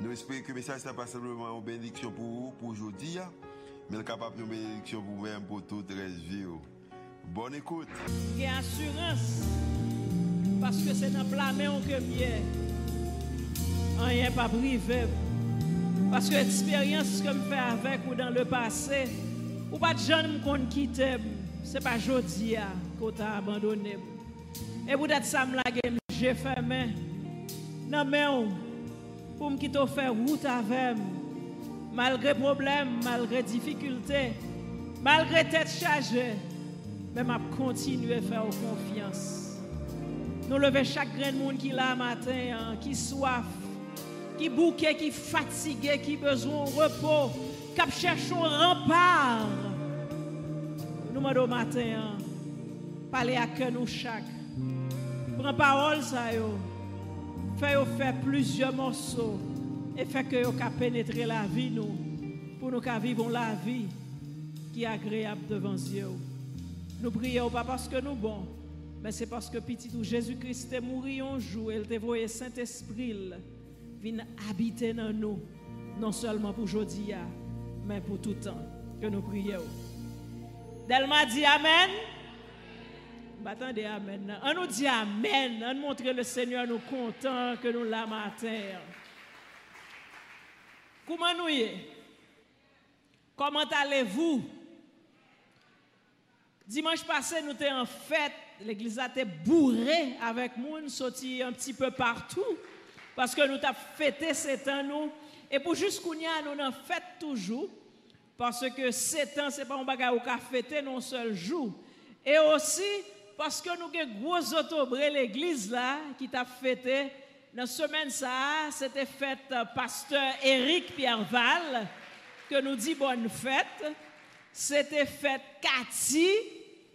Nous espérons que le message n'est pas simplement une bénédiction pour vous, pour aujourd'hui, mais capable de bénédiction pour vous-même, pour toute la vie. Bonne écoute. Il assurance, parce que c'est dans la main que bien. Rien pas privé. Parce que l'expérience que je fais avec ou dans le passé, ou pas de gens qui me quittent, ce n'est pas aujourd'hui qu'on t'a abandonné. Et peut-être ça me l'a j'ai fait, mais non, mais pour me quitter faire route avec malgré problème, malgré difficulté, malgré tête chargée, mais m'a continuer à faire confiance. Nous levons chaque grain de monde qui là matin, hein, qui soif, qui bouquet, qui fatigué, qui besoin de repos, qui cherche un rempart. Nous demandons matin, hein, parler à que nous chaque. Prends parole ça yo fait faire plusieurs morceaux et fait que vous pénétrer la vie nous pour nous vivre la vie qui est agréable devant Dieu. Nous prions pas parce que nous bons, mais c'est parce que petit Jésus-Christ est mort un jour, il t'a voyé Saint-Esprit vient habiter dans nous, non seulement pour aujourd'hui, mais pour tout temps que nous prions. Delma dit Amen. Attendez, Amen. On nous dit Amen. On montre le Seigneur nous content que nous la matin. Comment nous y Comment allez-vous? Dimanche passé, nous étions en fête. L'église été bourrée avec nous, sorti un petit peu partout. Parce que nous avons fêté cet an, nous. Et pour jusqu'où nous en fête toujours. Parce que cet an, ce n'est pas un bagage au fêter non seul jour. Et aussi, parce que nous avons gros autobré l'église là qui t'a fêté dans la semaine ça c'était fête euh, pasteur Éric Pierreval que nous dit bonne fête. C'était fête Cathy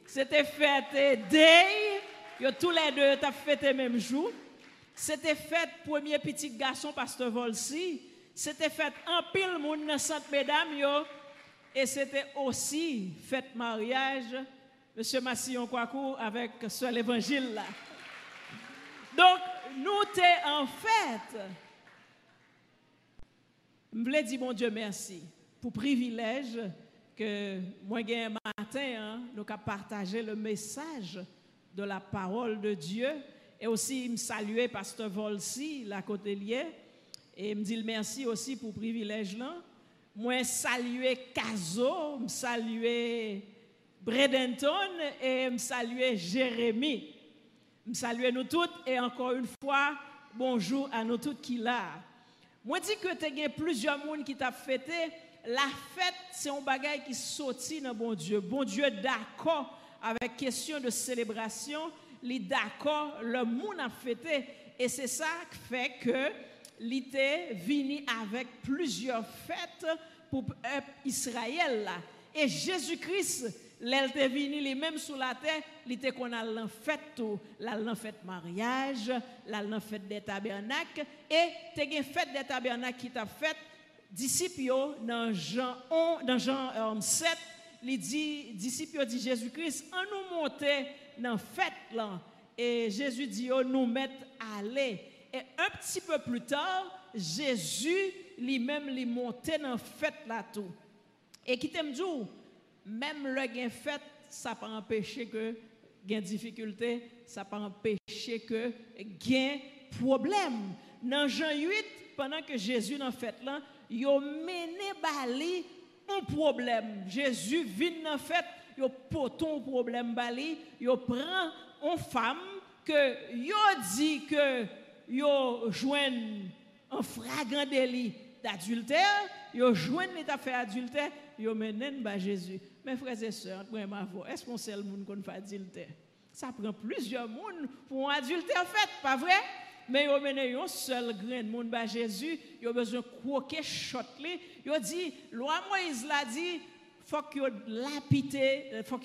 c'était fête Day que tous les deux t'as fêté même jour. C'était fête premier petit garçon pasteur Volsi. C'était fête en pile monde dans Mesdames yo. Et c'était aussi fête mariage Monsieur Massillon Kouakou avec ce l'évangile là. Donc, nous t'es en fait. Je voulais dire, mon Dieu, merci pour privilège que moi, un matin, hein, nous avons partagé le message de la parole de Dieu. Et aussi, me saluer Pasteur Volsi, la côté Et me dire merci aussi pour le privilège là. Moi, saluer Caso, me saluer Bredenton et me saluer Jérémie. Me saluer nous toutes et encore une fois, bonjour à nous toutes qui là. Moi dis que tu as plusieurs monde qui t'a fêté. La fête, c'est un bagage qui sortit dans bon Dieu. Bon Dieu d'accord avec question de célébration, il d'accord, le monde a fêté et c'est ça qui fait que l'ité vini avec plusieurs fêtes pour Israël. Et Jésus-Christ L'elle est venue les mêmes sous la terre, il était qu'on a l'en fait tout, l'en fait mariage, l'en fait des tabernacles et t'es une fête des tabernacles qui t'a fait disciples dans Jean 1 dans Jean 7, euh, il dit disciples dit Jésus-Christ, on nous monter dans fête là et Jésus dit on nous mettre aller et un petit peu plus tard, Jésus lui-même lui montait dans fête là tout. Et qui t'aime dire même le gain fait, ça pas empêcher que gain difficulté, ça pas empêcher que gain problème. Dans Jean 8, pendant que Jésus dans fait là, il a mené bali un problème. Jésus vient dans fait, il poton problème bali, il prend une femme que il dit que il joint un flagrant délit d'adultère, il joint l'état fait adultère, il mené ba Jésus. Mes frères et sœurs, est-ce qu'on sait le monde qu'on fait adultère? Ça prend plusieurs monde pour un adultère fait, pas vrai? Mais yo mené un seul grain de monde ba Jésus, yo besoin croquer shot li. Yo dit loi Moïse l'a dit faut que lapide faut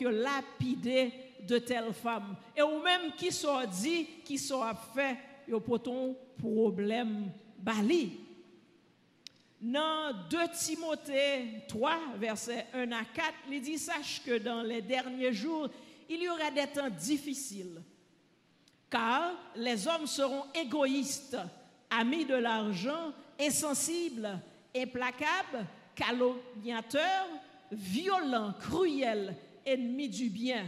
de telle femme. Et ou même qui soit dit, qui soit fait, yo poton problème bali. Dans 2 Timothée 3, versets 1 à 4, il dit Sache que dans les derniers jours, il y aura des temps difficiles, car les hommes seront égoïstes, amis de l'argent, insensibles, implacables, calomniateurs, violents, cruels, ennemis du bien.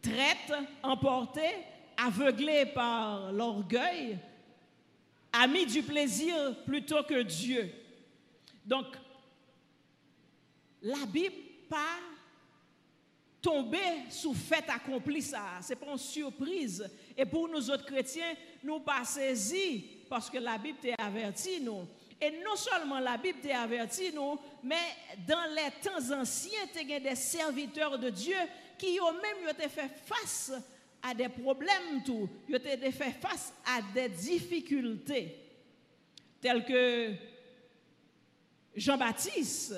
Traite, emportés, aveuglés par l'orgueil, amis du plaisir plutôt que Dieu. Donc, la Bible pas tomber sous fait accompli ça. C'est pas une surprise. Et pour nous autres chrétiens, nous pas saisi parce que la Bible t'a averti nous. Et non seulement la Bible t'a averti nous, mais dans les temps anciens, il y a des serviteurs de Dieu qui ont même été fait face à des problèmes, tout. Ils ont fait face à des difficultés, telles que Jean-Baptiste,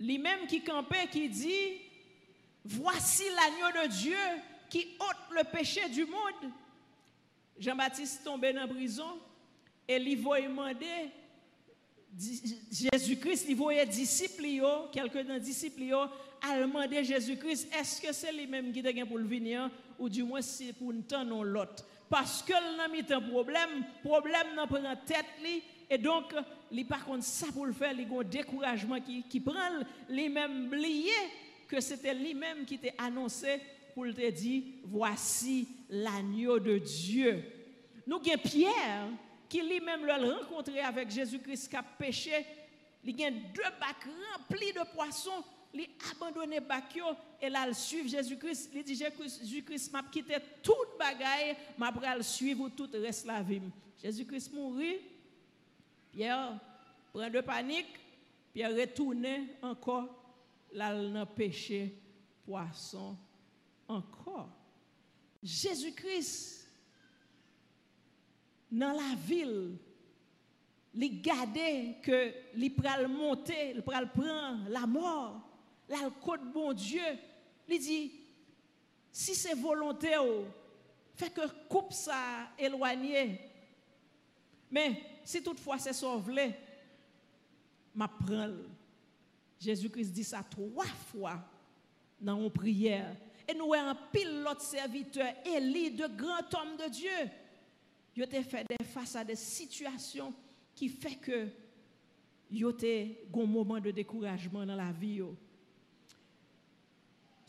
lui-même qui campait, qui dit, voici l'agneau de Dieu qui ôte le péché du monde. Jean-Baptiste tombé dans la prison et il va demander Jésus-Christ, il voyait disciples, quelques d'un disciples, à Jésus-Christ, est-ce que c'est lui-même qui est pour le venir, ou du moins c'est pour nous non l'autre? Parce que n'a mis un problème, problème n'a pas tête et donc, il par contre ça pour le faire, il y a un découragement qui, qui prend lui-même oublié que c'était lui-même qui t'a annoncé pour te dire, voici l'agneau de Dieu. Nous avons Pierre qui lui-même l'a rencontré avec Jésus-Christ qui a péché. Il y a deux bacs remplis de poissons. Il a abandonné bac et là, il suit Jésus-Christ. Il dit Jésus-Christ m'a quitté toute bagaille, m'a le suivre tout le reste de la vie. Jésus-Christ mourit. Pierre prend de panique. Pierre retourne encore là, dans péché poisson encore. Jésus-Christ dans la ville, il garder que il pral monter, pral prendre la mort, la côte bon Dieu. Il dit si c'est volontaire, fait que coupe ça éloigné. Mais si toutefois c'est sauvé, m'a prend. Jésus-Christ dit ça trois fois dans une prière. Et nous avons un pile l'autre serviteur, Élie, de grand homme de Dieu yo te fait face à des situations qui fait que yo te un moment de découragement dans la vie.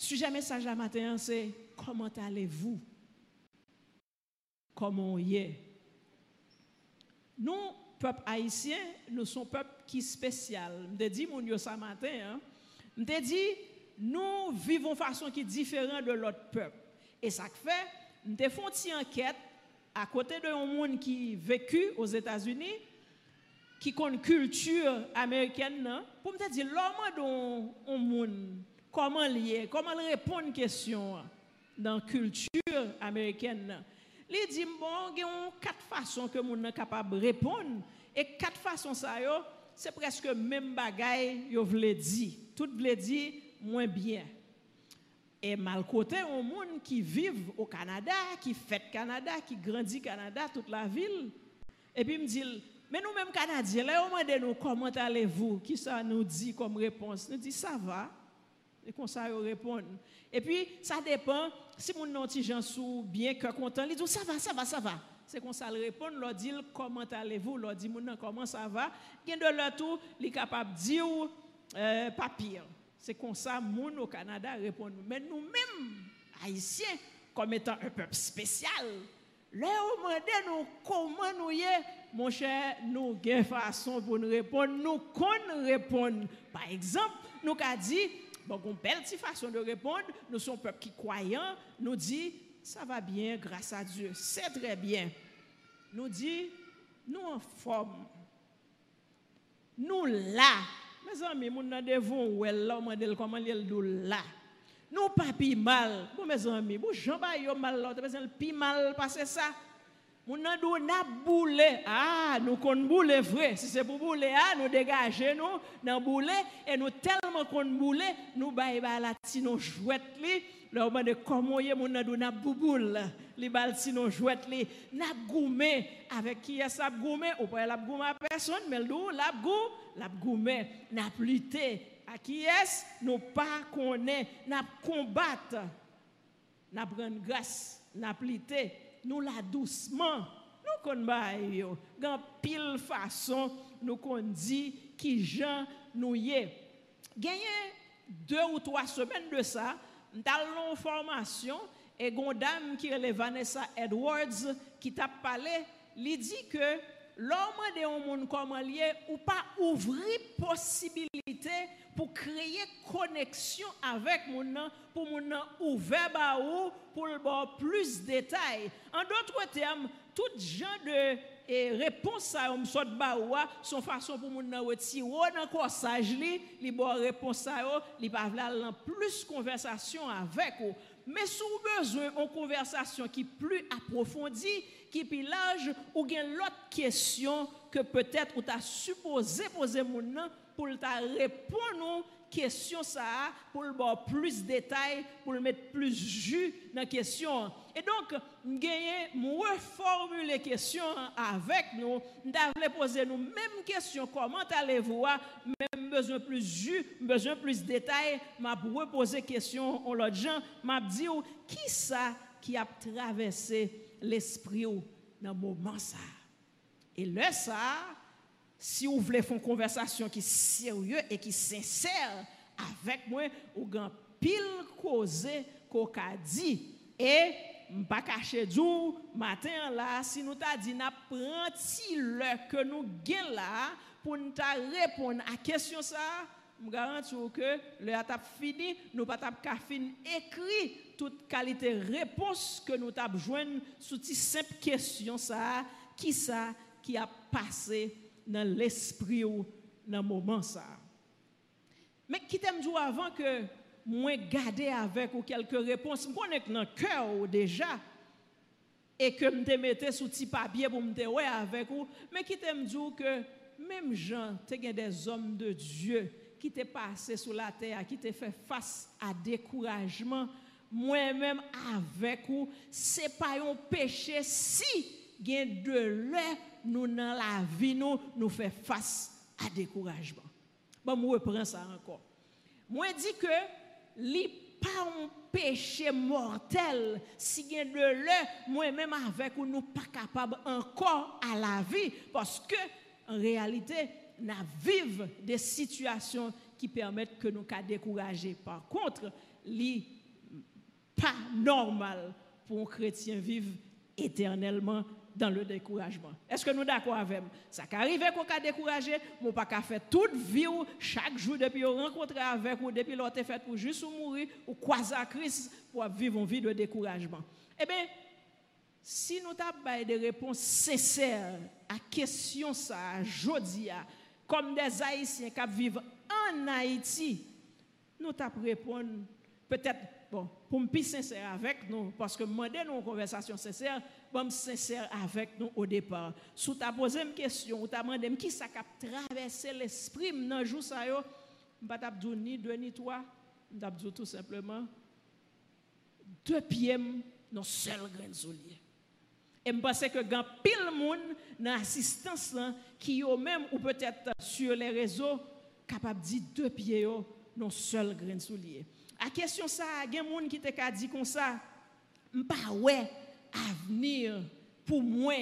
Sujet message la matin c'est comment allez-vous? Comment y est? Nous peuple haïtien, nous sommes peuple qui spécial. Je dit mon yo ce matin hein. Je dit nous vivons de façon qui est différente de l'autre peuple. Et ça fait, nous fait une enquête à côté de monde qui vécu aux États-Unis, qui une culture américaine, pour me dire, l'homme un monde, comment lier, comment répondre à une question dans la culture américaine. Il dit, bon, il y a quatre façons que monde est capable de répondre, et quatre façons, ça, c'est presque même bagaille, yo vle dire. Tout vle dire moins bien. Et mal côté, un monde qui vit au Canada, qui fait Canada, qui grandit Canada, toute la ville. Et puis il me dit, mais nous-mêmes Canadiens, là, on demande nous comment allez-vous? Qui ça nous dit comme réponse? Nous dit ça va. Et comme ça, on répond. Et puis, ça dépend. Si mon nom gens sous bien que content, il dit ça va, ça va, ça va. C'est comme ça, il répond, leur dit comment allez-vous, leur dit mon comment ça va? Il de leur tout, il est capable de dire euh, pas pire. C'est comme ça, moun au Canada répond. Mais nous-mêmes, Haïtiens, comme étant un peuple spécial, là, on nous comment nous y est, mon cher, nous avons façon pour nous répondre, nous qu'on répondre. Par exemple, nous avons dit, bon, une façon de répondre, nous sommes un peuple qui croyant, nous dit, ça va bien grâce à Dieu, c'est très bien. Nous dit, nous en forme, nous là, mes amis, mon nan devon ou là, comment il là. Nous pas mal. Bon mes amis, bon yo mal là, besoin pi mal ça. Moun nan dou boule. Ah, nous kon boule vrai. Si c'est pour boule, ah, nous dégager nous dans boule et nous tellement kon boule, nous bail ba la ti on de yé moun nan dou bouboule. Li bal ti nous jouette li. N'a goumé avec qui est ça goumé? Ou pas la goumé à personne mais dou la gou, la goumé n'a plité. À qui est nous pas connaît, n'a combattre. N'a prendre grâce, n'a plité nous la doucement. Nous connaissons. Gan pile façon nous qu'on dit qui gens nous y Gagné deux ou trois semaines de ça, dans formation et dame qui est Vanessa Edwards qui t'a parlé, lui dit que l'homme de monde comme lié ou pas ouvrir possibilité pour créer connexion avec mon pour mon ouvert ba ou pour le plus de détails. En d'autres termes, tout genre de et réponse à un sort ba ou son façon pour mon retirer dans corsage li, li bon réponse à yo, li pas plus conversation avec ou. Mais sous besoin une conversation qui plus approfondie, qui plus large ou bien l'autre question que peut-être ou t'a supposé poser mon pour ta répondre question ça pour le plus de détails pour le mettre plus jus dans la question. Et donc gagner reformuler question avec nous nous poser nous même question comment allez-vous même besoin plus jus besoin plus détails m'a reposer question on l'autre gens m'a dit qui ça qui a traversé l'esprit ou nan mouman sa. E le sa, si ou vle fon konversasyon ki serye e ki senser avek mwen ou gan pil koze ko ka di e mpa kache djou matin la si nou ta di na pranti le ke nou gen la pou nou ta repon a kesyon sa je garantis que le a fini, nous pas t'a fini écrit toute qualité réponse que nous t'a joindre sous cette simple question ça, qui ça qui a passé dans l'esprit ou dans le moment ça. Mais qui t'aime dire avant que moi garder avec ou quelques réponses, je connais dans le cœur déjà et que me mettais sous petit papier pour me ouais avec vous, mais qui t'aime dire que même Jean, tu des hommes de Dieu qui t'est passé sur la terre, qui t'est fait face à découragement, moi-même avec vous, c'est pas un péché si gain de lait nous dans la vie nous nous fait face à découragement. Bon, moi reprends ça encore. Moi dis que li pas un péché mortel si gain de le moi-même avec ou nous pas capable encore à la vie parce que en réalité nous vivons des situations qui permettent que nous soyons découragés. Par contre, li pas normal pour un chrétien vivre éternellement dans le découragement. Est-ce que nous d'accord avec Ça arrive qu'on a découragé, mon pas faire toute vie chaque jour depuis rencontrer avec ou depuis l'autre fait pour juste mourir ou croiser Christ pour vivre une vie de découragement. Eh bien, si nous avons des réponses sincères à question ça, jodia, comme des Haïtiens qui vivent en Haïti, nous avons répondre peut-être bon, pour me plus sincère avec nous, parce que demander nous une conversation sincère, bon sincère avec nous au départ. Si tu as posé une question, ou tu as demandé qui ça a traversé l'esprit dans jour ça yo, pas dire ni deux ni trois, dire tout simplement deux pieds dans seul grain soulier. Et je pense que grand pile monde dans l'assistance qui yo même ou peut-être sur les réseaux capable de dire deux pieds dans seul grain soulier. A question ça, il y a des gens qui te dit comme ça, pas ouais avenir pour moi,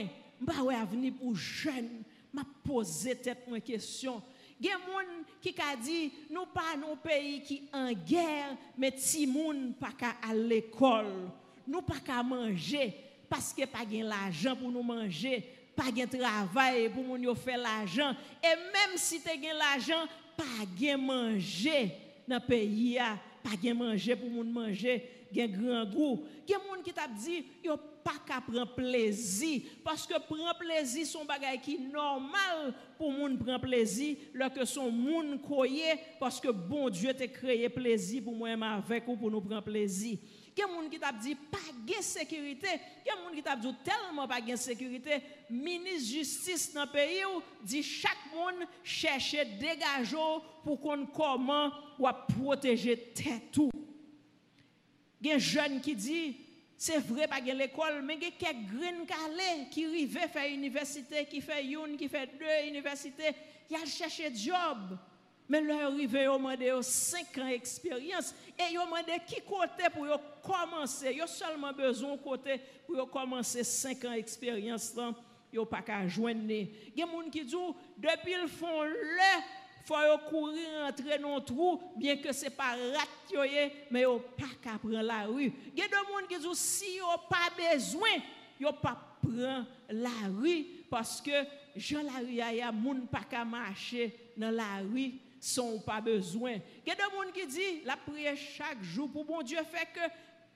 pas ouais avenir pour jeunes, m'a posé tête une question. Il y a des gens qui a dit nous pas un pays qui en guerre, mais ti moun pas à l'école. Nous pas qu'à manger parce que pas gain l'argent pour nous manger, pas gain travail pour nous faire l'argent et même si tu gain l'argent, pas gain manger dans le pays pas gen manger pour moun manger, gen grand goût. Gen moun qui t'a dit yo pas qu'à prendre plaisir parce que prendre plaisir son bagay qui normal pour moun prendre plaisir lorsque son moun koye parce que bon Dieu t'a créé plaisir pour moi avec ou pour nous prendre plaisir. gen moun ki tap di pa gen sekurite, gen moun ki tap di telman pa gen sekurite, minis justice nan peyi ou di chak moun chèche degajo pou kon koman wap proteje tètou. Gen jen ki di, se vre pa gen l'ekol, men gen kek gren kalè ki rive fè universite, ki fè youn, ki fè dè universite, yal chèche job. Mais leur arrivé, ils ont demandé 5 ans d'expérience. Et ils ont demandé qui côté pour commencer? Ils ont seulement besoin de côté pour commencer 5 ans d'expérience. Ils n'ont pas qu'à joindre. Il y a des gens qui disent, depuis le fond, le faut courir entrer dans le trou, bien que ce n'est pas rat, mais ils n'ont pas qu'à prendre la rue. Il y a des gens qui disent, si ils n'ont pas besoin, ils n'ont pas prendre la rue, parce que Jean la rue, il y a des gens pas qu'à marcher dans la rue sont pas besoin. Il y a des gens qui disent la prière chaque jour pour bon Dieu fait que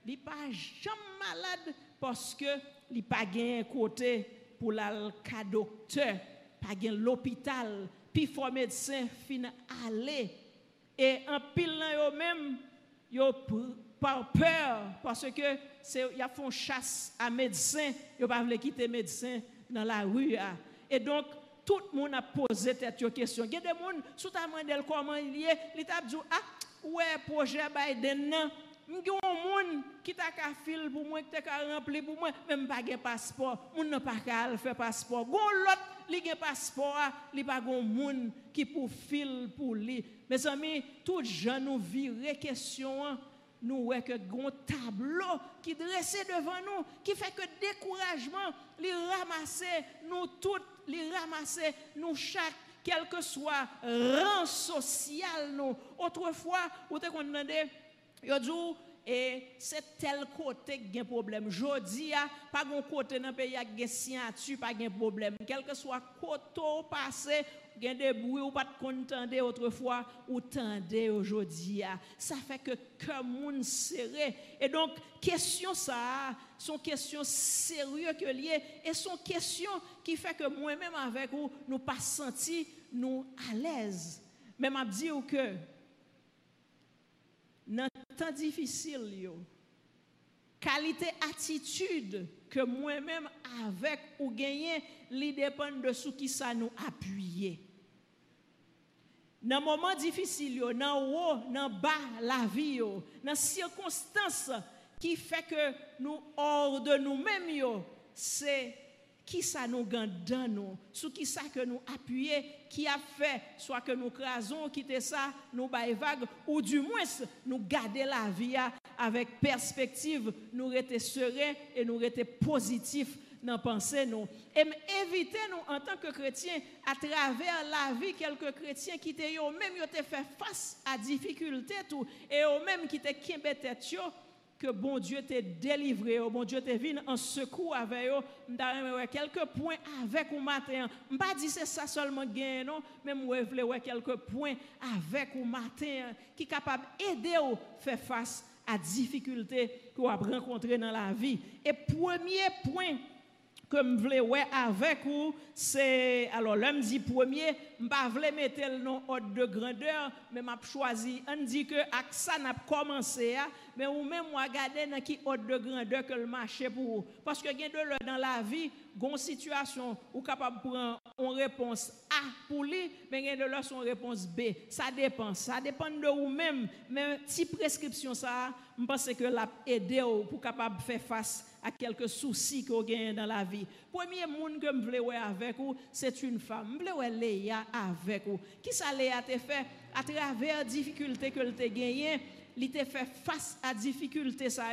il pas jamais malade parce que il pas un côté pour la docteur, pas gain l'hôpital, puis faut médecin fin aller. Et en pile là même yo par peur parce que c'est font chasse à médecin, yo pas veulent quitter médecin dans la rue et donc tout le monde a posé cette question. Il y a des gens, sous ta demandé comment il est, il t'a dit, ah, ouais, projet Biden, non. Il y a des gens qui t'a fil pour moi, qui t'a qu'à remplir pour moi, même pas de passeport. Moun n'a pas qu'à faire passeport. Gon l'autre, li gen passeport, li pas gon moun qui pour fil pour lui. Mes amis, tout gens nous virer question nous voyons que grand tableau qui dressé devant nous, qui fait que découragement, les ramasser, nous toutes, les ramasser, nous chaque, quel que soit rang social. Autrefois, vous avez demandé, vous dit, et c'est tel côté qui a un problème. Je dis, pas de côté dans le pays qui a signature, pas de problème. Quel que soit côté passé, gen des bruits ou pas de contenter autrefois ou tendez aujourd'hui ça fait que cœur moun serré et donc question ça sont questions sérieuses que liées et sont questions qui fait que moi-même avec vous nous pas senti nous à l'aise même à dire que dans temps difficile yo qualité attitude que moi-même avec ou gagner, dépend de ce qui nous appuyer. Dans moment difficile, dans haut, dans bas la vie, dans circonstances qui fait que nous hors de nous-mêmes, c'est qui ça nous dans nous, sur qui ça que nous appuyer, qui a fait, soit que nous crasons, quitter ça, nous baillons vague, ou du moins nous garder la vie avec perspective, nous rester sereins et nous rester positifs dans pensée nous. Et éviter nous en tant que chrétiens à travers la vie quelques chrétiens qui te même fait face à difficultés et eux même qui te tête que bon Dieu t'a délivré, oh, bon Dieu t'a venu en secours avec eux. M'ta quelques points avec vous matin. M'pas dit c'est ça seulement gain non, mais moi voulais quelques points avec vous matin qui capable aider à faire face à difficultés que vous rencontrer dans la vie. Et premier point ke m vle wè avèk ou, se, alò lèm di pwemye, m pa vle metel non od de grandeur, men m ap chwazi, an di ke ak sa nap komanse ya, men ou men m wagade nan ki od de grandeur ke l'mache pou ou. Paske gen de lè nan la vi, gon situasyon ou kapab pran on repons A pou li, men gen de lè son repons B. Sa depan, sa depan de ou men, men ti preskripsyon sa, m pense ke l'ap ede ou pou kapab fè fass à quelques soucis qu'on gagne dans la vie. Premier monde que je voulais avec vous, c'est une femme. Je voulais avec vous. Qui ça Léa t'a fait à travers difficultés que tu as gagnées, il t'a fait face à difficultés ça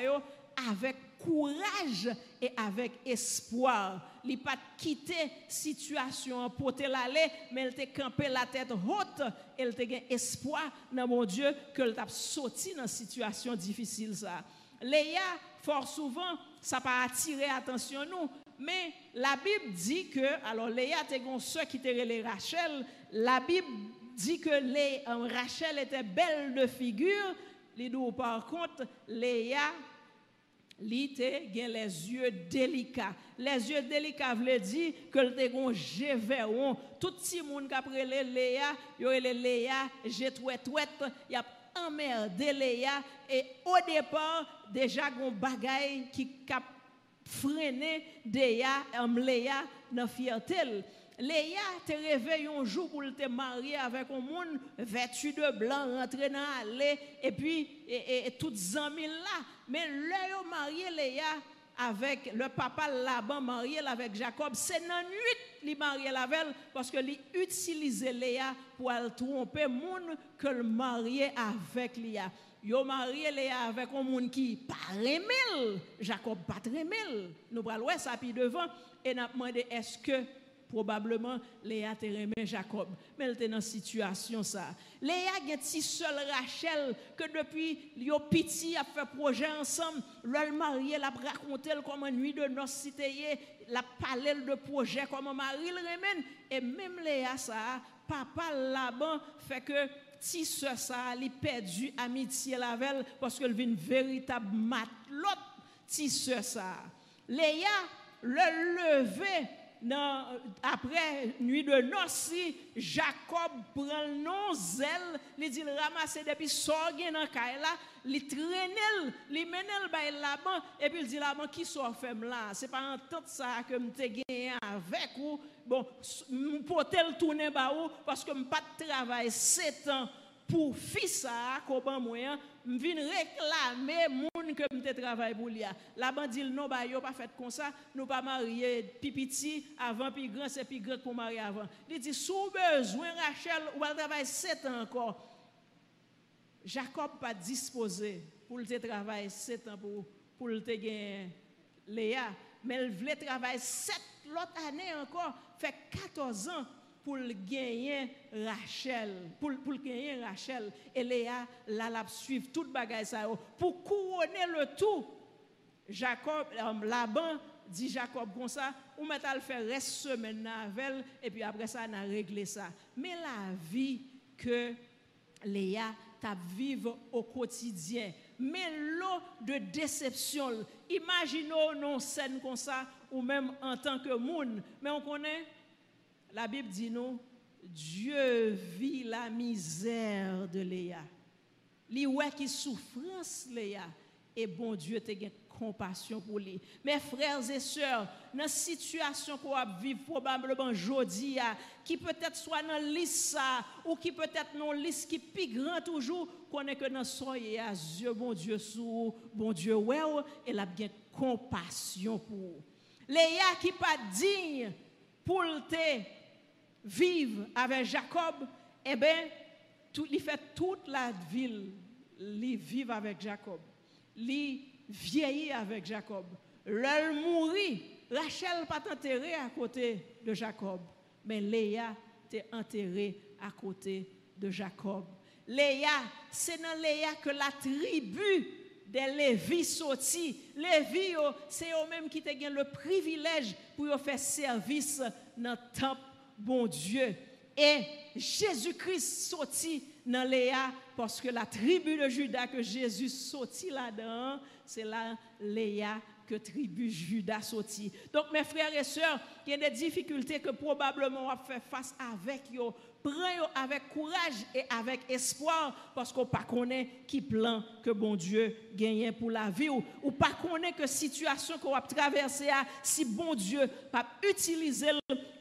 avec courage et avec espoir. Il pas quitté la situation pour te l'aller, mais il t'a campé la tête haute il t'a espoir dans mon Dieu que t'a sorti dans situation difficile. Ça. Léa, fort souvent, ça pas attiré attention nous, mais la Bible dit que, alors Léa était une soeur qui était Rachel, la Bible dit que les, euh, Rachel était belle de figure, par contre Léa li te gen les yeux délicats. Les yeux délicats veut dire que le te gon jéveron. Tout si moun ka prele Léa, yo le Léa, j'ai y a emmerdé Léa et au départ déjà gon bagay qui cap freiner Léa, Léa dans fierté. Léa te réveille un jour pour te marier avec un monde vêtu de blanc, rentrer dans l'allée, et puis et, et, toutes amis là. Mais là, marié Léa avec le papa Laban marié avec Jacob, c'est dans nuit li marié avec parce que li utilisait Léa pour tromper monde que le marié avec Léa. Yo marié Léa avec un monde qui pas Jacob pas remel. Nous allons ça puis devant et n'a demandé est-ce que probablement Léa te remet Jacob. Mais elle était dans situation ça. Léa a si seul Rachel que depuis yo petit a fait projet ensemble, le marié l'a raconté comme nuit de noces cité la parlé de projet comme mari le remène et même Léa ça papa là-bas fait que si ce ça a perdu amitié avec parce qu'elle vit une véritable matelot si ce ça Léa le lever après nuit de noces, Jacob prend le nom zèle, il dit ramasser depuis sorgen dans là, il traîne, il mène le là-bas et puis il dit là-bas qui sort femme là, c'est pas en tant ça que me gagné avec ou? Bon pour tel tourner ba ou? Parce que me pas travail 7 ans pour fils comment moi je viens réclamer moun que me travail pour lui. La dit non bah yo pas fait comme ça. Nous pas marier pipiti avant puis grand c'est puis grand pour marier avant. Il dit sous besoin Rachel ou va travailler 7 ans encore. Jacob pas disposé pour le travailler 7 ans pour pour le gagner Léa. Mais il voulait travailler 7 l'autre année encore fait 14 ans pour gagner Rachel, pour, pour gagner Rachel, et Léa la la suivre toute bagaille ça pour couronner le tout. Jacob, euh, Laban dit Jacob comme ça, ou le faire reste semaine avec et puis après ça on a réglé ça. Mais la vie que Léa t'a vivre au quotidien, mais l'eau de déception, imaginons une scène comme ça ou même en tant que monde, mais on connaît la Bible dit nous, Dieu vit la misère de Léa. Ouais qui souffrance Léa et bon Dieu te gain compassion pour lui. Mes frères et sœurs, dans la situation qu'on vivre probablement aujourd'hui, qui peut-être soit dans liste ou qui peut-être dans liste qui plus grand toujours, qu'on est que dans à Dieu, bon Dieu sous, bon Dieu ouais, et la bien compassion pour. Léa qui pas digne pour te vivre avec Jacob, eh bien, il fait toute la ville, il vivre avec Jacob. Il vieillit avec Jacob. L'elle mourit. Rachel pas enterrée à côté de Jacob, mais Léa est enterrée à côté de Jacob. Léa, c'est dans Léa que la tribu des Lévi sorti. Lévi, c'est eux-mêmes qui ont le privilège pour faire service dans le temple bon Dieu. Et Jésus-Christ sorti dans Léa parce que la tribu de Judas que Jésus sorti là-dedans, c'est là Léa que tribu Judas sorti. Donc mes frères et sœurs, il y a des difficultés que probablement on va faire face avec yo. Prenez avec courage et avec espoir parce qu'on pas connaît qui plan que bon Dieu gagne pour la vie ou, ou pas connaît que situation qu'on va traverser si bon Dieu pas utiliser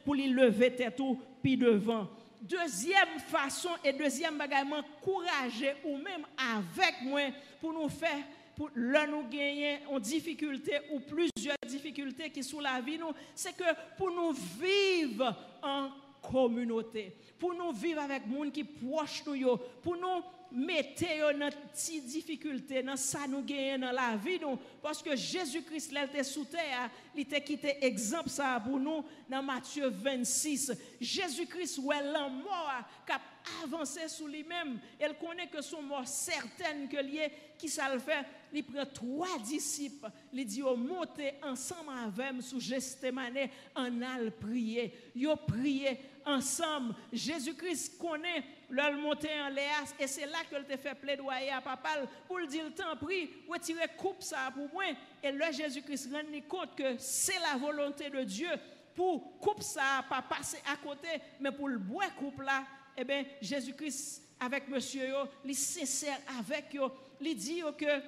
pour lui lever tête ou puis devant. Deuxième façon et deuxième bagage, courager ou même avec moi pour nous faire pour là nous gagner en difficulté ou plusieurs difficultés qui sont la vie nous, c'est que pour nous vivre en communauté, pour nous vivre avec monde qui proche nous, pour nous mettre dans dans ça nous dans la vie nous, parce que Jésus-Christ était sous terre, il était quitté exemple ça pour nous dans Matthieu 26. Jésus-Christ ouais mort qui a avancé sous lui-même, elle connaît que son mort certaine que lié qui ça le fait? Il prend trois disciples, il dit au monter ensemble avec sous Gestemane en al prier. Yo prié ensemble. Jésus-Christ connaît leur montée en l'air et c'est là que te fait plaidoyer à papa. Pour dire tant prie, retirer coupe ça pour moi. Et là Jésus-Christ rend compte que c'est la volonté de Dieu. Pour coupe ça pas passer à côté. Mais pour le boire coupe là eh bien Jésus-Christ avec monsieur il sincère avec yo, il dit que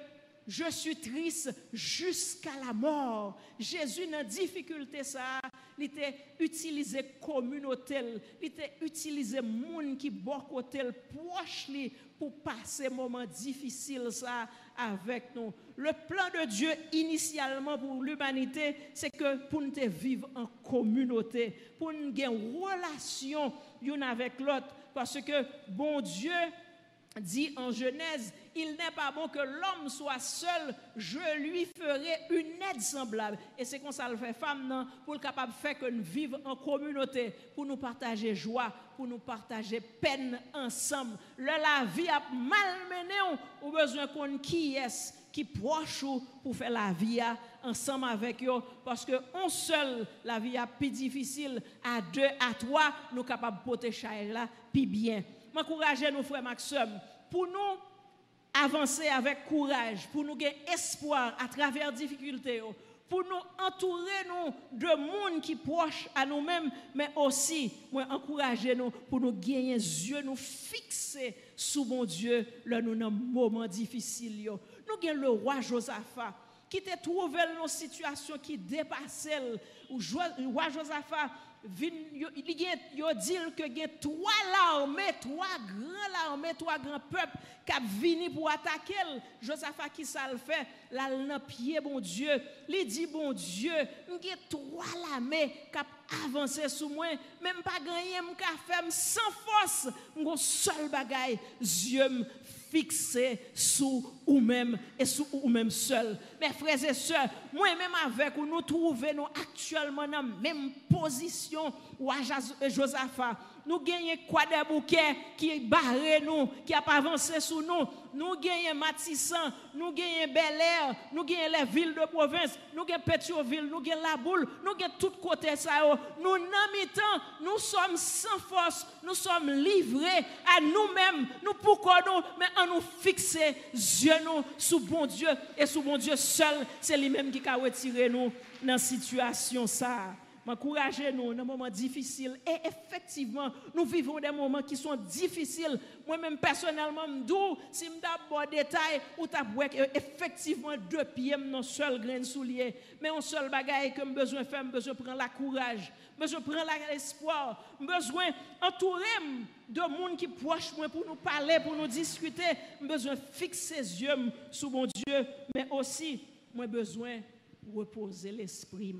je suis triste jusqu'à la mort. Jésus, dans difficulté, ça, il était utilisé communauté, il était utilisé monde qui côté proche pour passer moment difficile ça avec nous. Le plan de Dieu initialement pour l'humanité, c'est que pour nous vivre en communauté, pour nous avoir une relation l'une avec l'autre, parce que bon Dieu dit en Genèse, il n'est pas bon que l'homme soit seul, je lui ferai une aide semblable. Et c'est comme ça le fait femme, non, pour le capable de faire que nous vivions en communauté, pour nous partager joie, pour nous partager peine ensemble. la vie a malmené, ou besoin qu'on qui est qui proche pour faire la vie ensemble avec eux parce que on seul la vie a plus difficile à deux à trois nous capables de porter là bien m'encourager nos frères Maxime pour nous avancer avec courage, pour nous gagner espoir à travers difficultés, pour nous entourer nous de monde qui proche à nous-mêmes, mais aussi moi encourager nous pour nous gagner yeux nous fixer sous mon Dieu là nous dans moment difficile Nous gagnons le roi Josaphat qui te trouvé dans une situation qui dépassait le roi Josaphat il dit que a trois armées, trois grands armées, trois grands peuples qui viennent pour attaquer. Josaphat qui ça le fait, là dans bon Dieu. Il dit bon Dieu, trois armées qui avancé sur moi, même pas gagner m'ka faire sans force, mon seul bagaille, Dieu fixé sous ou-même et sous ou-même seul? Mes frères et sœurs, moi-même avec vous, nous trouvons actuellement dans la même position où Josaphat nous gagnons quoi des bouquets qui barré nous, qui a avancé sous nous. Nous gagnons Matissan, nous gagnons Bel Air, nous gagnons les villes de province, nous gagnons Pétionville, nous gagnons La Boule, nous gagnons tout côté ça. Nous n'en nous sommes sans force, nous sommes livrés à nous-mêmes. Nous pourquoi nous, mais en nous fixer yeux nous sous bon Dieu et sous bon Dieu seul, c'est lui-même qui a retiré nous dans la situation ça m'encourager nous dans moments difficiles. Et effectivement, nous vivons des moments qui sont difficiles. Moi-même, personnellement, je si je d'abord détail, ou tu effectivement deux pieds dans seul grain soulier. Mais un seul bagage que besoin faire, besoin prendre la courage, besoin prendre l'espoir, besoin d'entourer de monde qui proche moi pour nous parler, pour nous discuter. Besoin fixer les yeux sur mon Dieu, mais aussi, j'ai besoin reposer l'esprit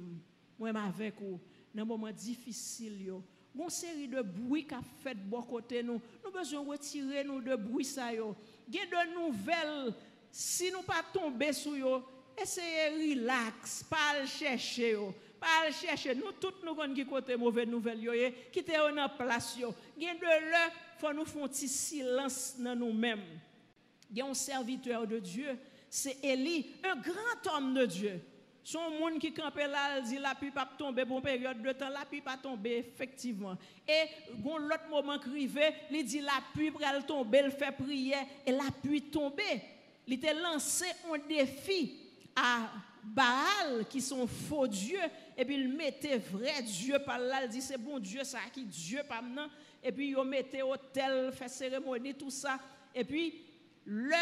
moi avec vous dans un moment difficile une série de bruits qu'a fait de bon côté nous nous besoin retirer nous de bruit ça yo. Gen de nouvelles si nous pas tomber sur yo essayez relax pas chercher yo. Pas chercher nous toutes nous connaissons qui côté mauvaise nouvelle yo qui te en place yo. Gen de là faut nous faire un petit silence dans nous-mêmes gen un serviteur de Dieu c'est Élie un grand homme de Dieu son monde qui campait là, il dit la pluie pas tomber pour une période de temps, la pluie pas tomber effectivement. Et l'autre moment crivé, il dit la pluie va tomber, il fait prière et la pluie tomber. Il a lancé un défi à Baal qui sont faux dieux et puis il mettait vrai Dieu par là, il dit c'est bon Dieu ça qui Dieu pas maintenant et puis il mettait hôtel, fait cérémonie tout ça et puis le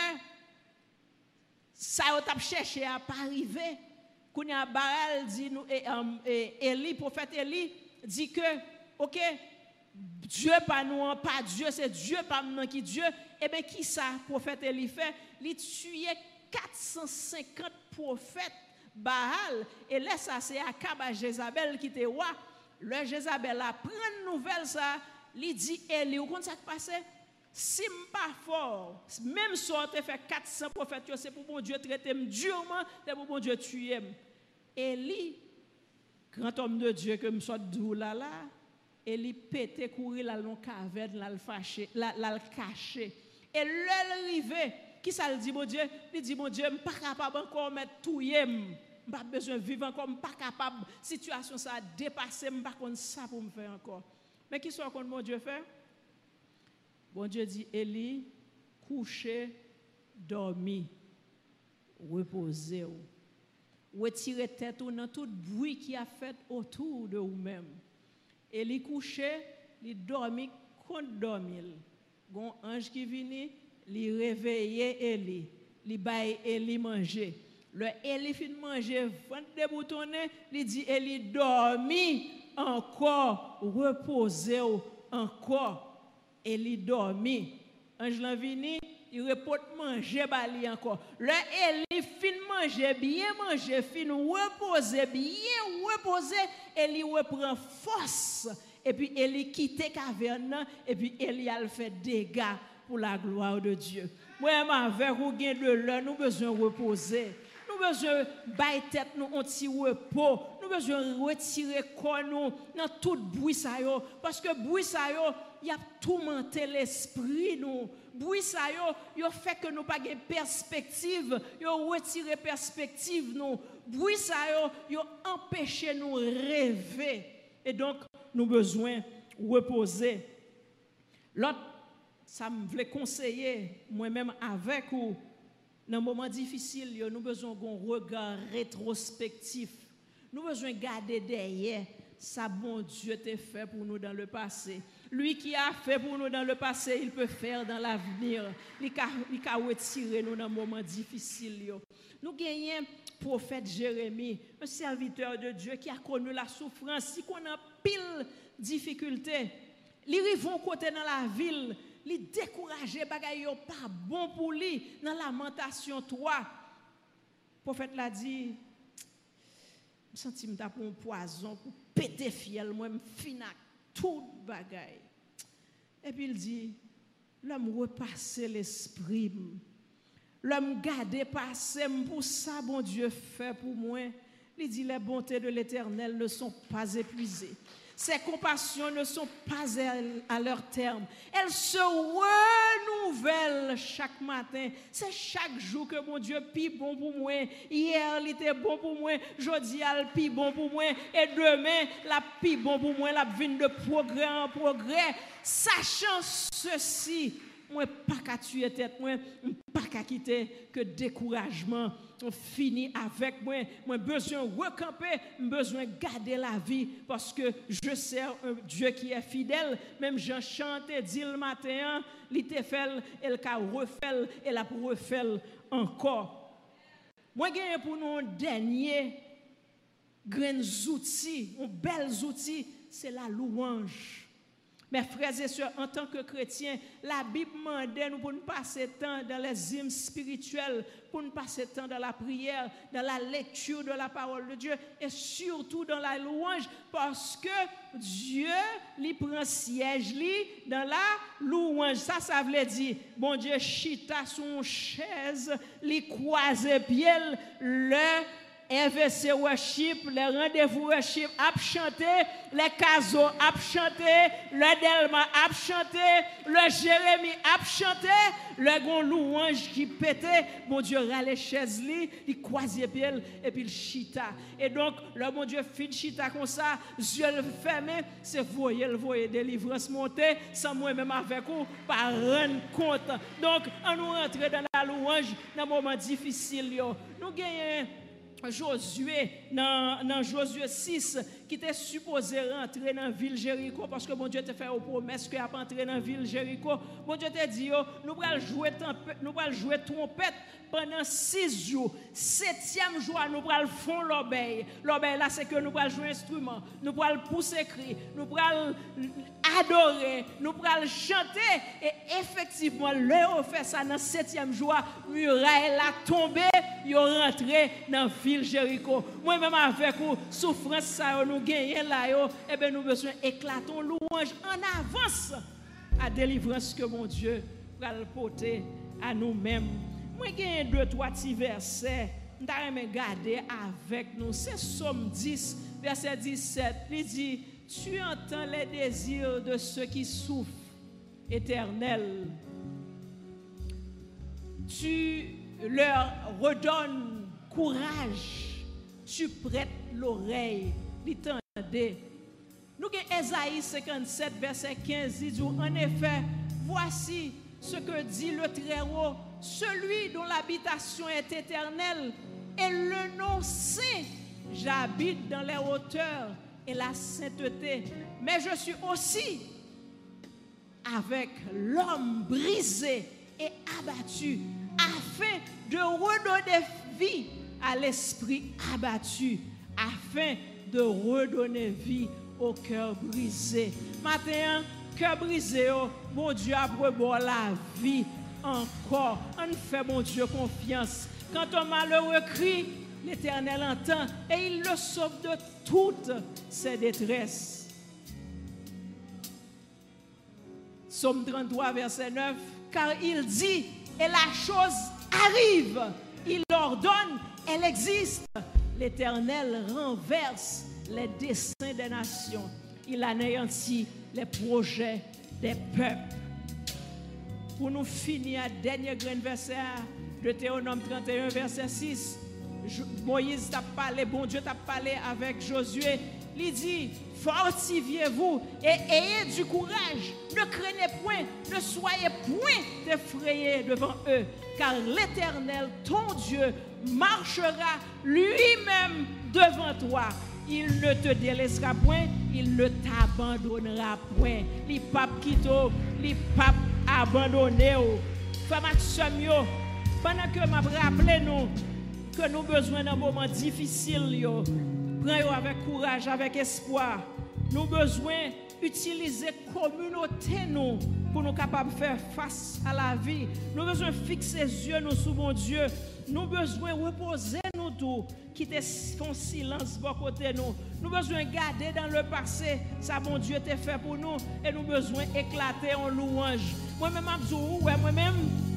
ça a cherché à pas arriver Kounya Baal dit nous, et, um, et prophète Eli dit que, ok, Dieu pas nous, pas Dieu, c'est Dieu pas nous qui Dieu. Eh bien, qui ça, prophète Eli fait? Il tuait 450 prophètes Baal. Et là, ça, c'est Akab à Jézabel qui était roi. Le Jézabel a pris une nouvelle, ça. Il dit, Eli, vous comprenez ça qui passe? Si je pas fort, même si on fait 400 prophètes, c'est pour bon Dieu traiter durement, c'est pour bon Dieu tuer. Élie, grand homme de Dieu que me soit d'où là là, Élie pétait courir là dans caverne là le fâché, le caché. Et Qui ça le dit, mon Dieu? Il dit, mon Dieu, je ne suis pas capable encore de tout. Pas besoin de vivre encore, je ne suis pas capable. La situation ça a dépassé, je ne sais pas ça pour me faire encore. Mais qui soit qu'on mon Dieu fait Bon Dieu dit, Élie, couché, dormi, reposez Retirez tête dans tout bruit qui a fait autour de vous-même. Élie couché, il dormi, contre dormir. Gon ange qui vient, il réveille Élie, il baille manger. Le Élie fin manger, vent déboutonné, il dit Élie dormi encore, reposez encore. Élie dormi. Ange l'en vini, il repose manger bali encore. Le Élie fin manger, bien manger, fin reposer, bien reposer, Élie reprend force. Et puis Élie quitte caverne et puis Élie a fait dégâts pour la gloire de Dieu. Moi, avec vous de l'heure, nous besoin reposer. Nous besoin bailler tête nous un petit repos. Nous besoin retirer corps nous dans tout bruit ça parce que bruit ça yo il a tourmenté l'esprit nous. Bruit ça yo, yo fait que nous pas de perspective, yo retiré perspective nous. Bruit ça yo, yo empêché nous rêver. Et donc nous besoin reposer. L'autre ça me voulait conseiller moi-même avec vous dans moment difficile, nous besoin d'un regard rétrospectif. Nous besoin garder derrière ça bon Dieu t'a fait pour nous dans le passé. Lui qui a fait pour nous dans le passé, il peut faire dans l'avenir. Il peut retirer nous dans un moment difficile. Nous gagnons prophète Jérémie, un serviteur de Dieu qui a connu la souffrance, qu'on a pile difficulté. Il arrive côté dans la ville, il découragé, bagay yo pas bon pour lui dans lamentation 3. Le prophète l'a dit, je sens que pour un poison pour péter fiel moi me finak tout bagay. Et puis il dit l'homme repasser l'esprit. L'homme garder passer pour ça bon Dieu fait pour moi. Il dit les bontés de l'Éternel ne sont pas épuisées. Ses compassions ne sont pas à leur terme. Elles se renouvellent chaque matin. C'est chaque jour que mon Dieu pis bon pour moi. Hier, il était bon pour moi. Jeudi, il pis bon pour moi. Et demain, la pis bon pour moi. La vie de progrès en progrès. Sachant ceci, moi pas qu'à tuer tête moi pas qu'à quitter que découragement on finit avec moi moi besoin recamper besoin garder la vie parce que je sers un Dieu qui est fidèle. Même Jean chanté dit le matin il te fait et le refait et la encore moi j'ai pour nous un dernier grand outil un bel outil c'est la louange mes frères et sœurs, en tant que chrétiens, la Bible demande nous pour nous passer temps dans les hymnes spirituels, pour nous passer temps dans la prière, dans la lecture de la parole de Dieu et surtout dans la louange parce que Dieu lui prend siège dans la louange. Ça, ça veut dire, bon Dieu, chita son chaise, lui croise pied, le MVC Worship, les rendez-vous worship, ap chanté, les casos ap chanté, le Delma ap chanté, le Jérémie ap chanté, le grand louange qui pétait, mon Dieu râle chaises li, il croise pied et puis il chita. Et donc, le mon Dieu fit chita comme ça, yeux fermés, c'est voyer le voyer délivrance monter, sans moi-même avec vous, par rendre compte. Donc, on nous rentrer dans la louange dans un moment difficile. Nous gagnons Josué, dans, Josué 6, ki te supose rentre nan vil Jericho, paske bon Diyo te fè ou promes ki ap rentre nan vil Jericho, bon Diyo te di yo, nou pral jwè trompet penan 6 yo, 7e jwa nou pral fon l'obey, l'obey la se ke nou pral jwè instrument, nou pral pousse kri, nou pral adore, nou pral chante, e efektivman le ou fè sa nan 7e jwa, murae la tombe, yo rentre nan vil Jericho. Mwen mèm avèk ou, soufrans sa yo nou nous gagnons là, eh bien nous besoin éclatons louange en avance à délivrance que mon Dieu va le porter à nous-mêmes. Moi, j'ai deux, trois petits versets. Je garder avec nous. C'est Somme 10, verset 17. Il dit Tu entends les désirs de ceux qui souffrent, éternel. tu leur redonnes courage, tu prêtes l'oreille, l'entendez. Nous avons Esaïe 57, verset 15, il en effet, voici ce que dit le Très-Haut, celui dont l'habitation est éternelle et le nom saint. J'habite dans les hauteurs et la sainteté, mais je suis aussi avec l'homme brisé et abattu, afin de redonner vie à l'esprit abattu, afin de redonner vie au cœur brisé. Matin, cœur brisé, oh, mon Dieu a la vie encore. On fait, mon Dieu, confiance. Quand un malheureux crie, l'Éternel entend et il le sauve de toutes ses détresses. Somme 33, verset 9, car il dit, et la chose arrive, il ordonne, elle existe. L'Éternel renverse les desseins des nations. Il anéantit les projets des peuples. Pour nous finir, dernier grain verset de Théonome 31, verset 6. Moïse t'a parlé, bon Dieu t'a parlé avec Josué. Il dit, fortifiez-vous et ayez du courage. Ne craignez point, ne soyez point effrayés devant eux, car l'Éternel, ton Dieu, marchera lui-même devant toi. Il ne te délaissera point, il ne t'abandonnera point. Les papes quittent, les papes abandonnés. Femme pendant que m'a rappelé nous que nous avons besoin d'un moment difficile, prenez avec courage, avec espoir. Nous avons besoin d'utiliser la communauté nous pour nous capables de faire face à la vie. Nous avons besoin de fixer les yeux nous sur mon Dieu. Nous avons besoin de reposer nous tout, quitter son silence de côté nous. Nous avons besoin de garder dans le passé ça mon Dieu t'a fait pour nous et nous avons besoin d'éclater en louange. Moi-même, moi-même, pas qu'à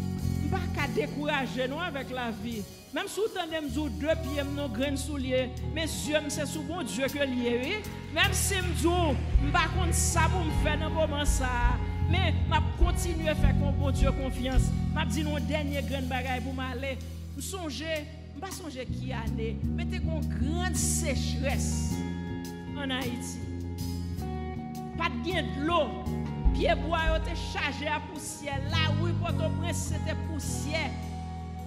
décourager nous avec la vie. Même si vous avez deux pieds, nos graines souliers, mes yeux, c'est sous bon Dieu que lié. Même si je ne pas contre ça pour me faire dans moment ça. Mais je continue à faire bon Dieu confiance. Je dis nos dernier grain bagaille pour m'aller. Je songe, je pas qui année, mettez une grande sécheresse en Haïti. Pas de gain de l'eau. Pied bois était chargé à poussière. Là où Port-au-Prince c'était poussière.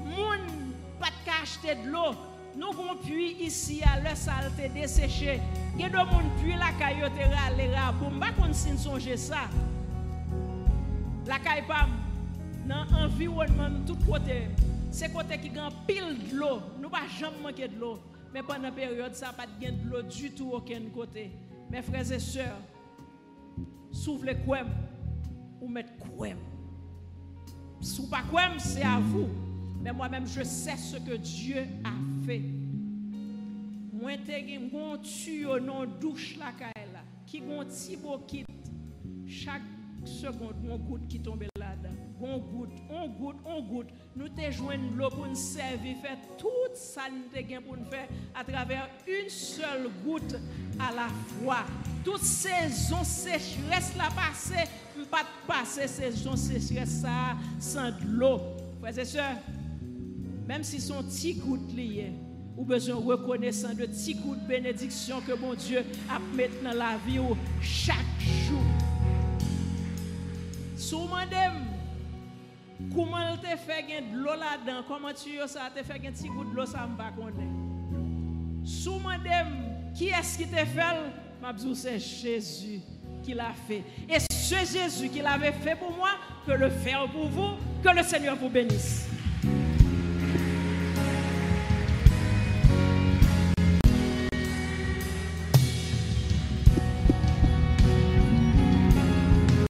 Moun pas de acheter de l'eau. Nous avons puits ici à l'heure saleté desséché. Il y a des gens puits la caillotte râler raboum. Pas qu'on s'y songe ça. La caille pas dans l'environnement tout côté. C'est côté qui gagne pile de l'eau. Nous pas jamais manquer de l'eau. Mais pendant la période ça pas de l'eau du tout aucun côté. Mes frères et sœurs, S'ouvre quoi ou mettre quoi. Si pas quoi, c'est à vous. Mais moi-même, je sais ce que Dieu a fait. Moi, j'ai un tuyau non douche la qui gon petit quitte chaque seconde, on goutte qui tombe là-dedans. On goutte, on goutte, on goutte. Nous te joignons l'eau pour nous servir, faire tout ça nous te pour nous faire à travers une seule goutte à la fois. Toute saison sécheresse la passée, pas passer saison sécheresse ça sans de l'eau. Frères et sœurs, même si son petit goutte ou besoin reconnaissant de petits coups de bénédiction que mon Dieu a mis dans la vie chaque jour. Sou mandem, comment te fait de l'eau là-dedans, comment tu ça te fait un petit de l'eau, ça me connaître. Sou mandem, qui est-ce qui te fait? Mabzou, c'est Jésus qui l'a fait. Et ce Jésus qui l'avait fait pour moi peut le faire pour vous. Que le Seigneur vous bénisse.